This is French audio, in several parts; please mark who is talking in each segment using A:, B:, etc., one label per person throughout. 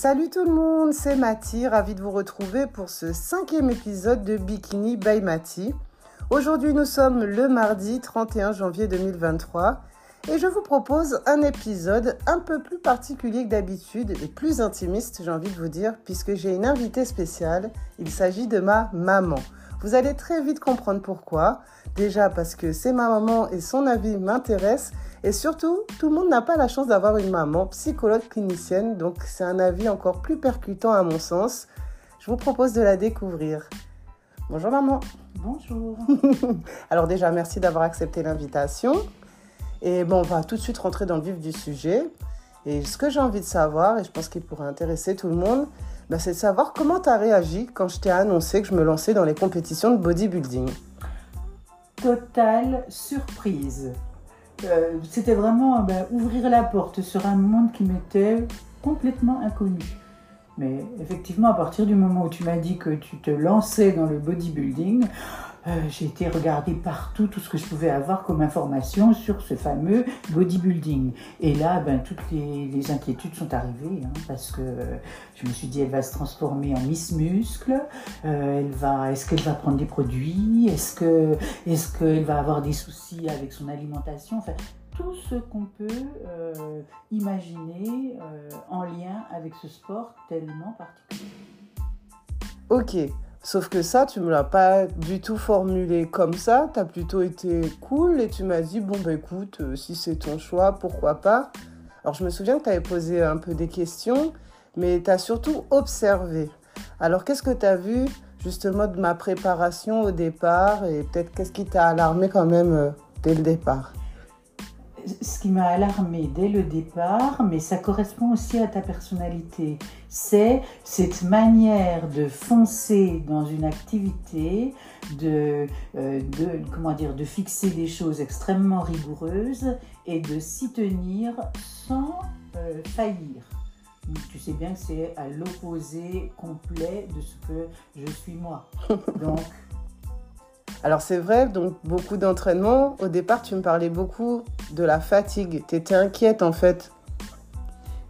A: Salut tout le monde, c'est Mati, ravie de vous retrouver pour ce cinquième épisode de Bikini by Mati. Aujourd'hui nous sommes le mardi 31 janvier 2023 et je vous propose un épisode un peu plus particulier que d'habitude et plus intimiste j'ai envie de vous dire puisque j'ai une invitée spéciale, il s'agit de ma maman. Vous allez très vite comprendre pourquoi. Déjà parce que c'est ma maman et son avis m'intéresse. Et surtout, tout le monde n'a pas la chance d'avoir une maman psychologue clinicienne. Donc c'est un avis encore plus percutant à mon sens. Je vous propose de la découvrir. Bonjour maman.
B: Bonjour.
A: Alors déjà, merci d'avoir accepté l'invitation. Et bon, on va tout de suite rentrer dans le vif du sujet. Et ce que j'ai envie de savoir, et je pense qu'il pourrait intéresser tout le monde, bah, c'est de savoir comment tu as réagi quand je t'ai annoncé que je me lançais dans les compétitions de bodybuilding.
B: Totale surprise. Euh, c'était vraiment bah, ouvrir la porte sur un monde qui m'était complètement inconnu. Mais effectivement, à partir du moment où tu m'as dit que tu te lançais dans le bodybuilding, euh, j'ai été regarder partout tout ce que je pouvais avoir comme information sur ce fameux bodybuilding. Et là, ben, toutes les, inquiétudes sont arrivées, hein, parce que je me suis dit, elle va se transformer en Miss Muscle, euh, est-ce qu'elle va prendre des produits, est-ce que, est-ce qu'elle va avoir des soucis avec son alimentation, enfin, tout ce qu'on peut euh, imaginer en lien avec ce sport tellement particulier.
A: Ok, Sauf que ça, tu me l'as pas du tout formulé comme ça. Tu as plutôt été cool et tu m'as dit bon, bah écoute, euh, si c'est ton choix, pourquoi pas. Alors, je me souviens que tu avais posé un peu des questions, mais tu as surtout observé. Alors, qu'est-ce que tu as vu justement de ma préparation au départ? Et peut-être qu'est-ce qui t'a alarmé quand même euh, dès le départ?
B: Ce qui m'a alarmé dès le départ, mais ça correspond aussi à ta personnalité, c'est cette manière de foncer dans une activité, de, euh, de, comment dire, de fixer des choses extrêmement rigoureuses et de s'y tenir sans euh, faillir. Tu sais bien que c'est à l'opposé complet de ce que je suis moi. Donc,
A: alors c'est vrai, donc beaucoup d'entraînement. Au départ, tu me parlais beaucoup de la fatigue. Tu étais inquiète en fait.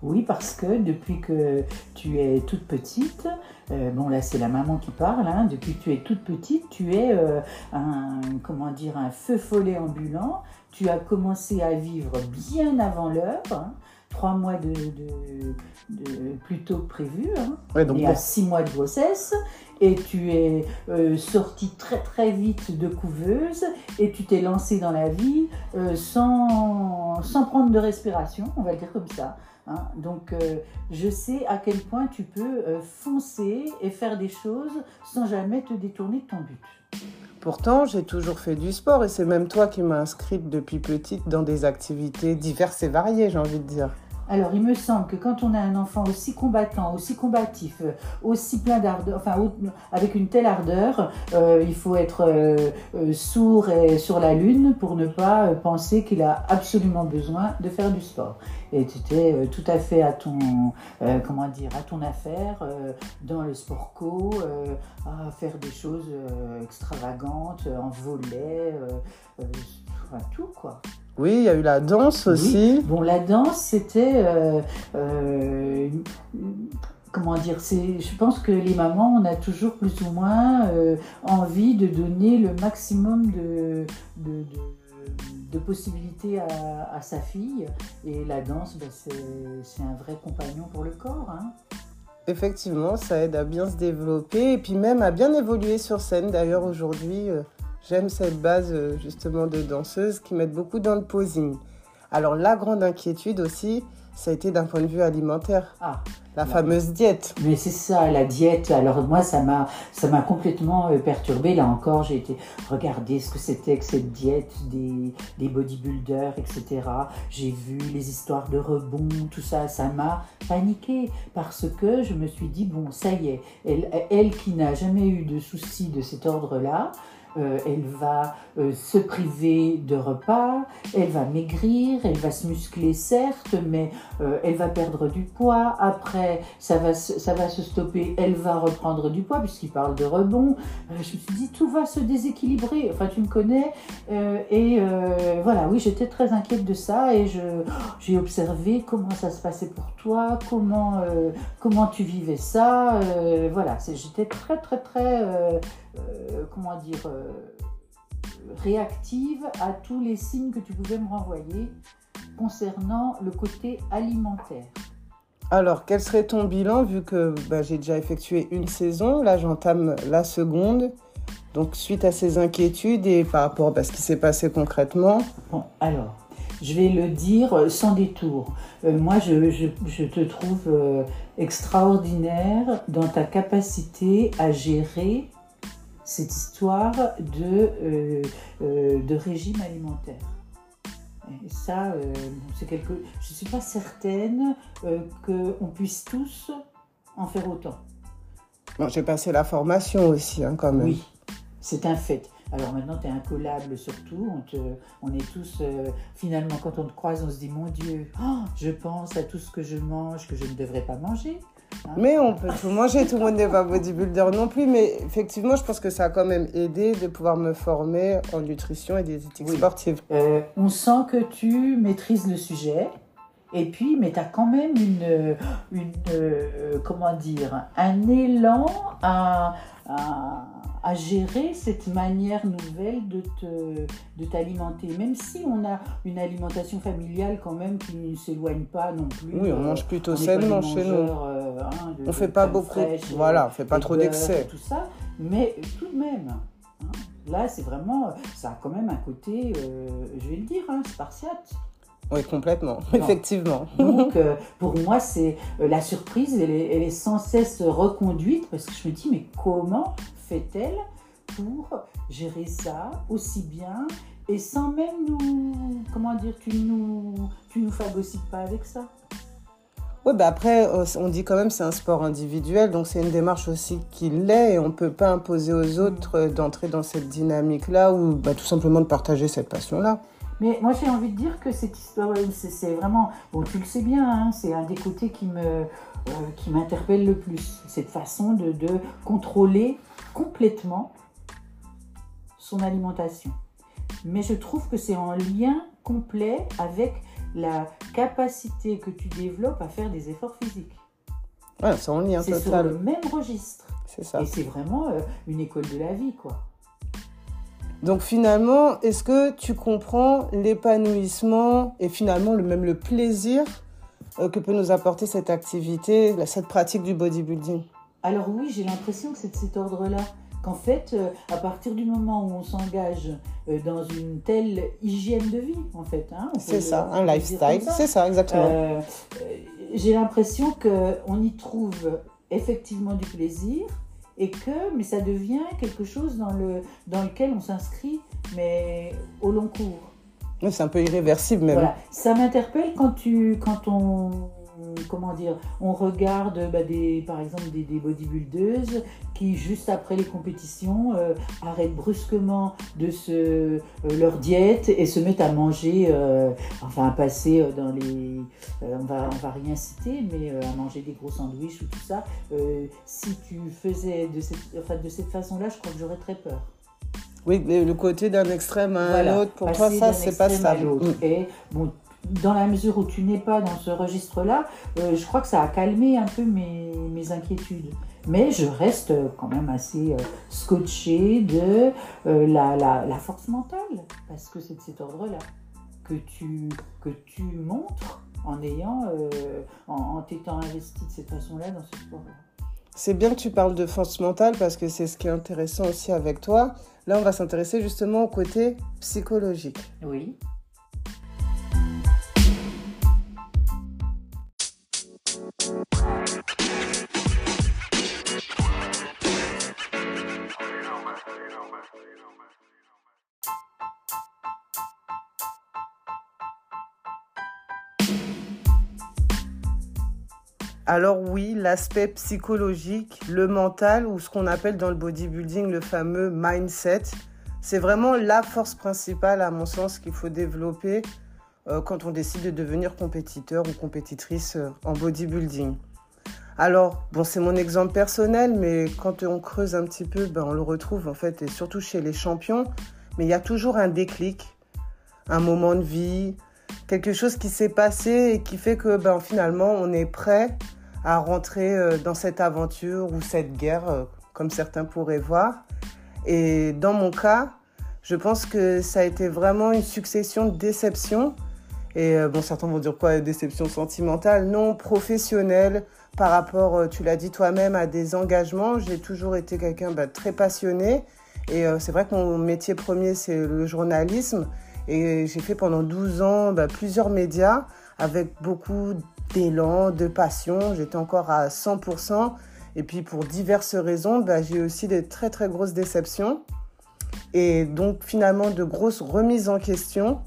B: Oui, parce que depuis que tu es toute petite, euh, bon là c'est la maman qui parle, hein, depuis que tu es toute petite, tu es euh, un, comment dire, un feu follet ambulant. Tu as commencé à vivre bien avant l'heure. Hein trois mois de, de, plus tôt que prévu, hein, et à six mois de grossesse, et tu es euh, sortie très très vite de couveuse, et tu t'es lancée dans la vie euh, sans, sans prendre de respiration, on va le dire comme ça. Hein. Donc euh, je sais à quel point tu peux foncer et faire des choses sans jamais te détourner de ton but.
A: Pourtant, j'ai toujours fait du sport et c'est même toi qui m'as inscrite depuis petite dans des activités diverses et variées, j'ai envie de dire.
B: Alors, il me semble que quand on a un enfant aussi combattant, aussi combatif, euh, aussi plein d'ardeur, enfin, avec une telle ardeur, euh, il faut être euh, sourd et sur la lune pour ne pas penser qu'il a absolument besoin de faire du sport. Et tu étais tout à fait à ton, comment dire, à ton affaire dans le sport co, à faire des choses extravagantes, en volet, tout quoi.
A: Oui, il y a eu la danse aussi.
B: Bon, la danse, c'était. Euh, euh, comment dire Je pense que les mamans, on a toujours plus ou moins euh, envie de donner le maximum de, de, possibilités à, sa fille. Et la danse, ben, c'est un vrai compagnon pour le corps. Hein.
A: Effectivement, ça aide à bien se développer et puis même à bien évoluer sur scène. D'ailleurs, aujourd'hui. J'aime cette base euh, justement de danseuse qui mettent beaucoup dans le posing. Alors la grande inquiétude aussi, ça a été d'un point de vue alimentaire. Ah, la fameuse diète.
B: Mais c'est ça, la diète. Alors moi, ça m'a, ça m'a complètement euh, perturbée. Là encore, j'ai été regarder ce que c'était que cette diète des, des bodybuilders, etc. J'ai vu les histoires de rebond, tout ça. Ça m'a paniqué parce que je me suis dit bon, ça y est, elle, elle qui n'a jamais eu de soucis de cet ordre-là. Euh, elle va euh, se priver de repas, elle va maigrir, elle va se muscler certes, mais euh, elle va perdre du poids. Après, ça va, ça va se stopper, elle va reprendre du poids puisqu'il parle de rebond. je me suis dit, tout va se déséquilibrer. Enfin, tu me connais. et voilà, oui, j'étais très inquiète de ça et j'ai observé comment ça se passait pour toi, comment, comment tu vivais ça. voilà, j'étais très, très, très comment dire, euh, réactive à tous les signes que tu pouvais me renvoyer concernant le côté alimentaire.
A: Alors, quel serait ton bilan vu que bah, j'ai déjà effectué une saison, là j'entame la seconde. Donc, suite à ces inquiétudes et par rapport à ce qui s'est passé concrètement?
B: Bon, alors, je vais le dire sans détour. Euh, moi, je, te trouve extraordinaire dans ta capacité à gérer cette histoire de, euh, euh, de régime alimentaire. Et ça, euh, c'est quelque. Je ne suis pas certaine qu'on puisse tous en faire autant.
A: J'ai passé la formation aussi, hein, quand même.
B: Oui, c'est un fait. Alors maintenant, tu es incollable surtout. On, on est tous, finalement, quand on te croise, on se dit, mon Dieu, oh, je pense à tout ce que je mange, que je ne devrais pas manger.
A: Mais on peut tout manger, tout le monde n'est pas bodybuilder non plus. Mais effectivement, je pense que ça a quand même aidé de pouvoir me former en nutrition et diététique sportive.
B: Euh, on sent que tu maîtrises le sujet. Et puis, mais tu as quand même une, une euh, comment dire, un élan à, à à gérer cette manière nouvelle de, te, de t'alimenter, même si on a une alimentation familiale quand même qui ne s'éloigne pas non plus.
A: Oui, on mange plutôt sainement chez nous. Euh, hein, on fait pas beaucoup, voilà, on fait pas trop d'excès.
B: Tout ça, mais tout de même. Hein, là, c'est vraiment, ça a quand même un côté, euh, je vais le dire, hein, spartiate.
A: Oui, complètement, effectivement.
B: Donc, euh, pour moi, c'est la surprise, elle est, elle est, sans cesse reconduite parce que je me dis, mais comment fait-elle pour gérer ça aussi bien et sans même nous, comment dire, tu nous, tu nous phagocytes pas avec ça?
A: Oui, bah après, euh, on dit quand même c'est un sport individuel, donc c'est une démarche aussi qui l'est et on ne peut pas imposer aux autres euh, d'entrer dans cette dynamique-là ou bah, tout simplement de partager cette passion-là.
B: Mais moi j'ai envie de dire que cette histoire, c'est vraiment, bon tu le sais bien, hein, c'est un des côtés qui me, euh, m'interpelle le plus, cette façon de, de contrôler complètement son alimentation. Mais je trouve que c'est en lien complet avec la capacité que tu développes à faire des efforts physiques.
A: Ouais, c'est en lien
B: sur le même registre.
A: C'est ça.
B: Et c'est vraiment euh, une école de la vie, quoi.
A: Donc finalement, est-ce que tu comprends l'épanouissement et finalement le même le plaisir euh, que peut nous apporter cette activité, cette pratique du bodybuilding?
B: Alors oui, j'ai l'impression que c'est de cet ordre-là. Qu'en fait, euh, à partir du moment où on s'engage euh, dans une telle hygiène de vie, en fait,
A: hein, c'est ça, un lifestyle, c'est ça, exactement. Euh,
B: j'ai l'impression qu'on y trouve effectivement du plaisir et que, mais ça devient quelque chose dans, le, dans lequel on s'inscrit, mais au long cours.
A: C'est un peu irréversible même. Voilà.
B: Ça m'interpelle quand, tu, quand on comment dire, on regarde bah, des, par exemple des, des bodybuildeuses qui juste après les compétitions euh, arrêtent brusquement de se, euh, leur diète et se mettent à manger, euh, enfin à passer dans les, on va, on va rien citer, mais à manger des gros sandwichs ou tout ça. si tu faisais de cette, enfin, de cette façon-là, je crois que j'aurais très peur.
A: Oui, le côté d'un extrême à un autre, pour toi, ça, c'est pas ça.
B: Et bon, dans la mesure où tu n'es pas dans ce registre-là, euh, je crois que ça a calmé un peu mes, inquiétudes. Mais je reste quand même assez euh, scotché de euh, la, force mentale, parce que c'est de cet ordre-là que tu, que tu montres en ayant, en, en t'étant investi de cette façon-là dans ce sport-là.
A: C'est bien que tu parles de force mentale parce que c'est ce qui est intéressant aussi avec toi. Là, on va s'intéresser justement au côté psychologique.
B: Oui.
A: Alors oui, l'aspect psychologique, le mental ou ce qu'on appelle dans le bodybuilding le fameux mindset, c'est vraiment la force principale, à mon sens, qu'il faut développer euh, quand on décide de devenir compétiteur ou compétitrice euh, en bodybuilding. Alors, bon, c'est mon exemple personnel, mais quand on creuse un petit peu, ben, on le retrouve en fait, et surtout chez les champions. Mais il y a toujours un déclic, un moment de vie, quelque chose qui s'est passé et qui fait que ben, finalement, on est prêt à rentrer euh, dans cette aventure ou cette guerre, comme certains pourraient voir. Et dans mon cas, je pense que ça a été vraiment une succession de déceptions. Et euh, bon, certains vont dire quoi, déception sentimentale Non, professionnelle, par rapport, euh, tu l'as dit toi-même, à des engagements. J'ai toujours été quelqu'un bah, très passionné. Et euh, c'est vrai que mon métier premier, c'est le journalisme. Et j'ai fait pendant 12 ans bah, plusieurs médias avec beaucoup d'élan, de passion. J'étais encore à 100%. Et puis pour diverses raisons, bah, j'ai aussi des très très grosses déceptions et donc finalement de grosses remises en question.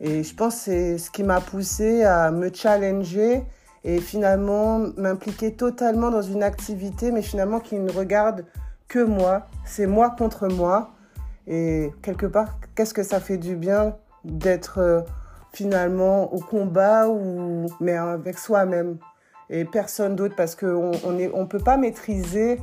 A: Et je pense que c'est ce qui m'a poussé à me challenger et finalement m'impliquer totalement dans une activité, mais finalement qui ne regarde que moi. C'est moi contre moi. Et quelque part, qu'est-ce que ça fait du bien d'être euh, finalement au combat ou mais avec soi-même et personne d'autre parce qu'on on ne on peut pas maîtriser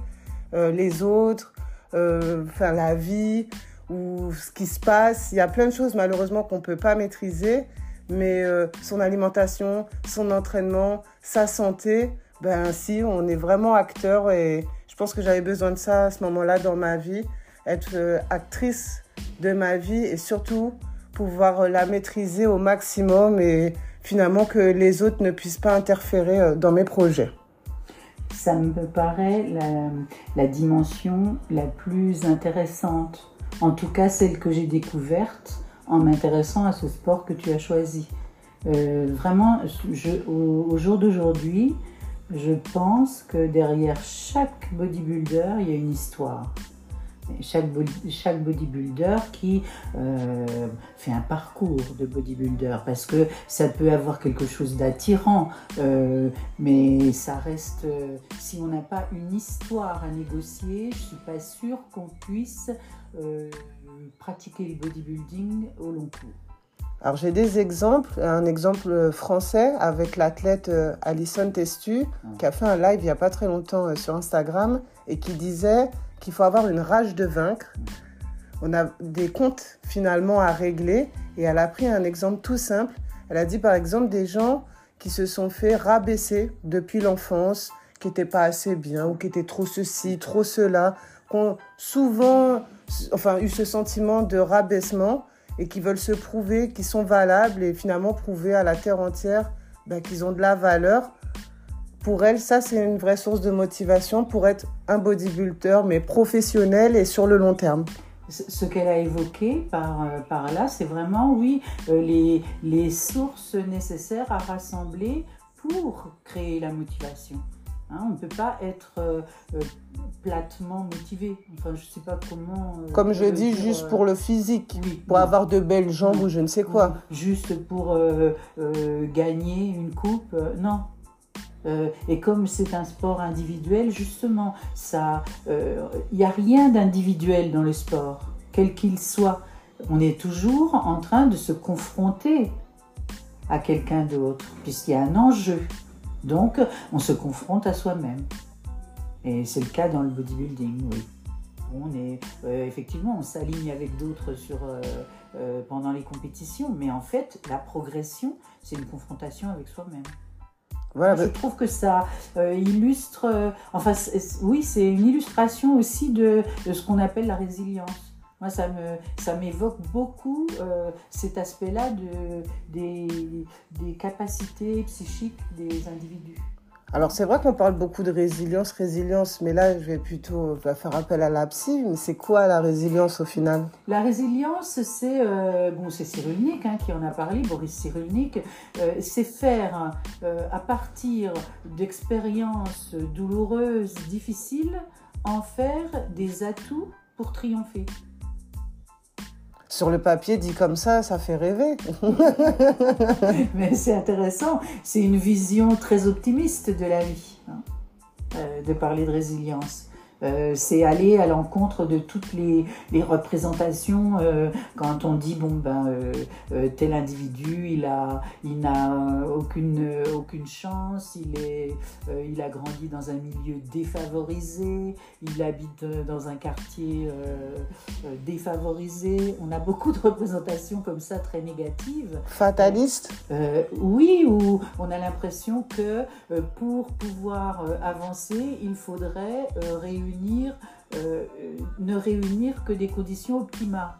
A: euh, les autres, euh, la vie ou ce qui se passe. Il y a plein de choses malheureusement qu'on peut pas maîtriser, mais euh, son alimentation, son entraînement, sa santé, ben si, on est vraiment acteur et je pense que j'avais besoin de ça à ce moment-là dans ma vie, être actrice de ma vie et surtout pouvoir la maîtriser au maximum et finalement que les autres ne puissent pas interférer dans mes projets.
B: Ça me paraît la, dimension la plus intéressante, en tout cas celle que j'ai découverte en m'intéressant à ce sport que tu as choisi. Euh, vraiment, au, jour d'aujourd'hui, je pense que derrière chaque bodybuilder, il y a une histoire chaque, chaque bodybuilder qui euh, fait un parcours de bodybuilder parce que ça peut avoir quelque chose d'attirant, euh, mais ça reste, euh, si on n'a pas une histoire à négocier, je suis pas sûre qu'on puisse pratiquer le bodybuilding au long cours.
A: Alors j'ai des exemples, un exemple français avec l'athlète Alison Testu ah. qui a fait un live il n'y a pas très longtemps sur Instagram et qui disait qu'il faut avoir une rage de vaincre. On a des comptes finalement à régler et elle a pris un exemple tout simple. Elle a dit par exemple des gens qui se sont fait rabaisser depuis l'enfance, qui n'étaient pas assez bien ou qui étaient trop ceci, trop cela, qui ont souvent enfin, eu ce sentiment de rabaissement et qui veulent se prouver qu'ils sont valables et finalement prouver à la terre entière ben, qu'ils ont de la valeur pour elle, ça, c'est une vraie source de motivation pour être un bodybuilder, mais professionnel et sur le long terme.
B: Ce qu'elle a évoqué par, euh, par là, c'est vraiment, oui, euh, les, les sources nécessaires à rassembler pour créer la motivation. Hein, on ne peut pas être euh, platement motivé. Enfin, je sais pas comment.
A: Comme je dis, juste pour le physique, pour avoir de belles jambes ou je ne sais quoi.
B: Juste pour gagner une coupe, non. Euh, et comme c'est un sport individuel, justement, ça, il euh, n'y a rien d'individuel dans le sport, quel qu'il soit. On est toujours en train de se confronter à quelqu'un d'autre, puisqu'il y a un enjeu. Donc, on se confronte à soi-même. Et c'est le cas dans le bodybuilding, oui. On est euh, effectivement, on s'aligne avec d'autres sur pendant les compétitions, mais en fait, la progression, c'est une confrontation avec soi-même. Je trouve que ça euh, illustre, euh, enfin oui, c'est une illustration aussi de, ce qu'on appelle la résilience. Moi, ça me, ça m'évoque beaucoup euh, cet aspect-là de, des capacités psychiques des individus.
A: Alors c'est vrai qu'on parle beaucoup de résilience, résilience, mais là je vais plutôt faire appel à la psy. Mais c'est quoi la résilience au final?
B: La résilience, c'est euh, bon, c'est Cyrulnik hein, qui en a parlé, Boris Cyrulnik. Euh, c'est faire euh, à partir d'expériences douloureuses, difficiles, en faire des atouts pour triompher.
A: Sur le papier, dit comme ça, ça fait rêver.
B: Mais c'est intéressant. C'est une vision très optimiste de la vie, hein, euh, de parler de résilience. Euh, c'est aller à l'encontre de toutes les, représentations euh, quand on dit bon ben euh, tel individu il a il n'a aucune aucune chance il est il a grandi dans un milieu défavorisé il habite dans un quartier défavorisé. On a beaucoup de représentations comme ça très négatives.
A: Fataliste
B: oui où on a l'impression que pour pouvoir avancer il faudrait réunir euh, ne réunir que des conditions optimales.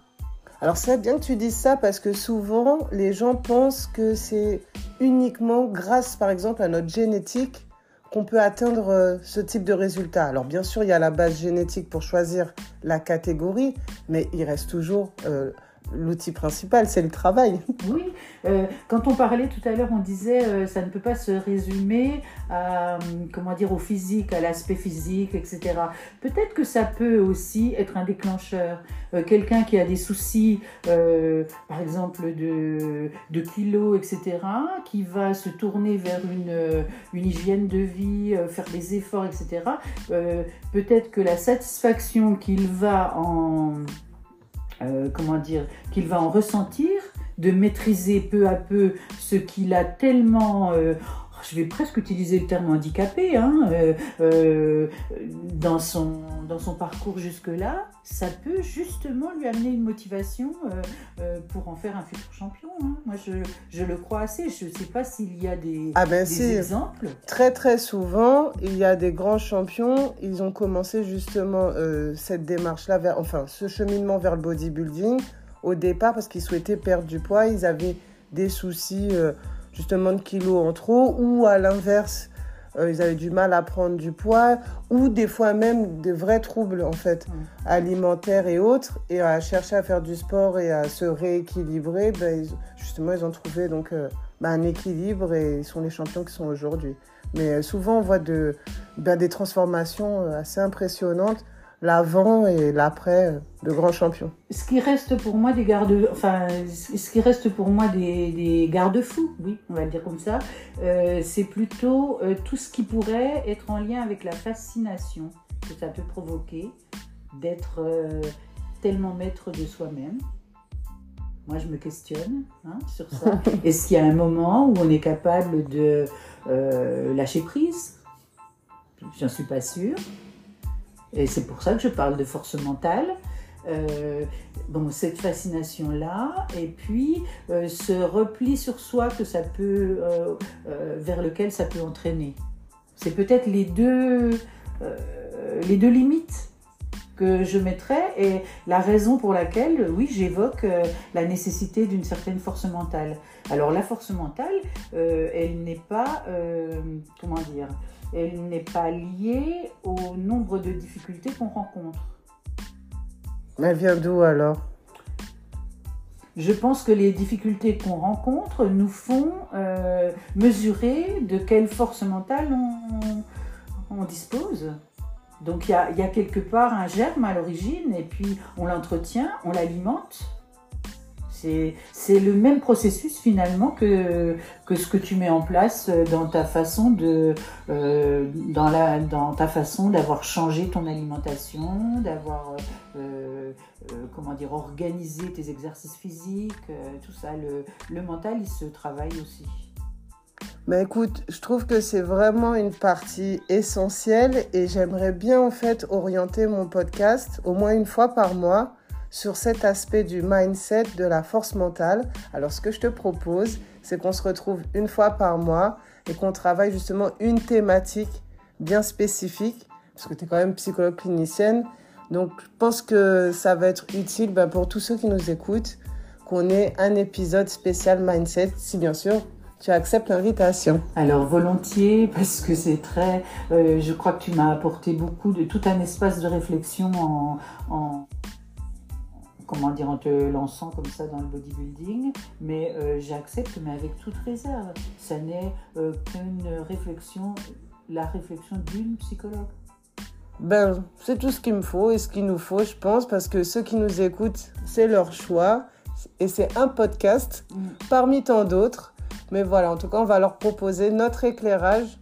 A: Alors c'est bien que tu dises ça parce que souvent les gens pensent que c'est uniquement grâce par exemple à notre génétique qu'on peut atteindre euh, ce type de résultat. Alors bien sûr il y a la base génétique pour choisir la catégorie, mais il reste toujours euh, l'outil principal, c'est le travail.
B: Oui, euh, quand on parlait tout à l'heure, on disait euh, ça ne peut pas se résumer à, comment dire, au physique, à l'aspect physique, etc. Peut-être que ça peut aussi être un déclencheur. Euh, quelqu'un qui a des soucis, par exemple, de, de kilos, etc., qui va se tourner vers une, une hygiène de vie, faire des efforts, etc., peut-être que la satisfaction qu'il va en euh, comment dire, qu'il va en ressentir, de maîtriser peu à peu ce qu'il a tellement euh, je vais presque utiliser le terme handicapé, hein, euh, euh, dans, son, dans son parcours jusque-là, ça peut justement lui amener une motivation euh, pour en faire un futur champion. Hein. Moi, je, je, le crois assez. Je ne sais pas s'il y a des, ah ben exemples.
A: Très, très souvent, il y a des grands champions. Ils ont commencé justement cette démarche-là, vers, enfin, ce cheminement vers le bodybuilding au départ parce qu'ils souhaitaient perdre du poids. Ils avaient des soucis justement de kilos en trop, ou à l'inverse, euh, ils avaient du mal à prendre du poids, ou des fois même des vrais troubles en fait, alimentaires et autres, et à chercher à faire du sport et à se rééquilibrer, ben, justement ils ont trouvé donc euh, ben, un équilibre et ils sont les champions qui sont aujourd'hui. Mais euh, souvent on voit de, ben, des transformations assez impressionnantes l'avant et l'après de grands champions.
B: Ce qui reste pour moi des garde, enfin, ce qui reste pour moi des, des garde-fous, oui, on va le dire comme ça, euh, c'est plutôt euh, tout ce qui pourrait être en lien avec la fascination que ça peut provoquer d'être euh, tellement maître de soi-même. Moi, je me questionne hein, sur ça. Est-ce qu'il y a un moment où on est capable de lâcher prise? J'en suis pas sûre. Et c'est pour ça que je parle de force mentale. Euh, bon, cette fascination-là, et puis euh, ce repli sur soi que ça peut, euh, vers lequel ça peut entraîner. C'est peut-être les deux, les deux limites que je mettrais et la raison pour laquelle, oui, j'évoque la nécessité d'une certaine force mentale. Alors la force mentale, elle n'est pas, comment dire, elle n'est pas liée au nombre de difficultés qu'on rencontre.
A: Elle vient d'où alors?
B: Je pense que les difficultés qu'on rencontre nous font euh, mesurer de quelle force mentale on, dispose. Donc il y a, quelque part un germe à l'origine et puis on l'entretient, on l'alimente c'est le même processus finalement que, ce que tu mets en place dans ta façon de euh, dans, la, dans ta façon d'avoir changé ton alimentation, d'avoir euh, euh, comment dire organisé tes exercices physiques, tout ça. Le, mental, il se travaille aussi.
A: Mais écoute, je trouve que c'est vraiment une partie essentielle et j'aimerais bien en fait orienter mon podcast au moins une fois par mois sur cet aspect du mindset, de la force mentale. Alors ce que je te propose, c'est qu'on se retrouve une fois par mois et qu'on travaille justement une thématique bien spécifique, parce que tu es quand même psychologue clinicienne. Donc je pense que ça va être utile ben, pour tous ceux qui nous écoutent qu'on ait un épisode spécial mindset, si bien sûr tu acceptes l'invitation.
B: Alors volontiers, parce que c'est très... Euh, je crois que tu m'as apporté beaucoup de tout un espace de réflexion en comment dire, en te lançant comme ça dans le bodybuilding, mais euh, j'accepte, mais avec toute réserve. Ça n'est euh, qu'une réflexion, la réflexion d'une psychologue.
A: Ben, c'est tout ce qu'il me faut et ce qu'il nous faut, je pense, parce que ceux qui nous écoutent, c'est leur choix et c'est un podcast mm. parmi tant d'autres. Mais voilà, en tout cas, on va leur proposer notre éclairage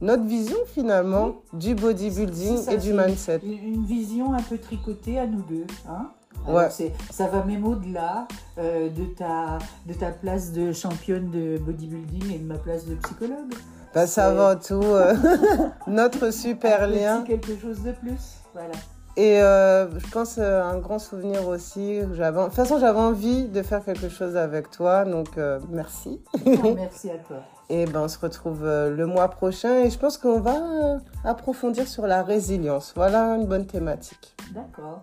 A: notre vision finalement du bodybuilding
B: ça,
A: et du mindset.
B: Une, une vision un peu tricotée à nous deux. Hein
A: Ouais.
B: Alors, c'est- ça va même au-delà euh, de, ta, de ta place de championne de bodybuilding et de ma place de psychologue.
A: Bah, c'est avant tout euh, notre super lien.
B: quelque chose de plus. Voilà.
A: Et euh, je pense euh, un grand souvenir aussi. De toute façon, j'avais envie de faire quelque chose avec toi, donc euh, merci.
B: Merci à toi.
A: Et ben, on se retrouve le mois prochain et je pense qu'on va approfondir sur la résilience. Voilà une bonne thématique.
B: D'accord.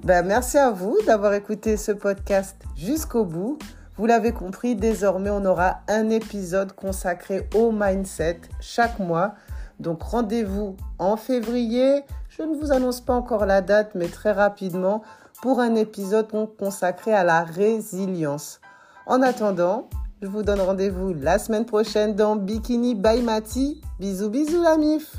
A: Ben, merci à vous d'avoir écouté ce podcast jusqu'au bout. Vous l'avez compris, désormais, on aura un épisode consacré au mindset chaque mois. Donc rendez-vous en février. Je ne vous annonce pas encore la date, mais très rapidement pour un épisode con- consacré à la résilience. En attendant, je vous donne rendez-vous la semaine prochaine dans Bikini by Mati. Bisous bisous la mif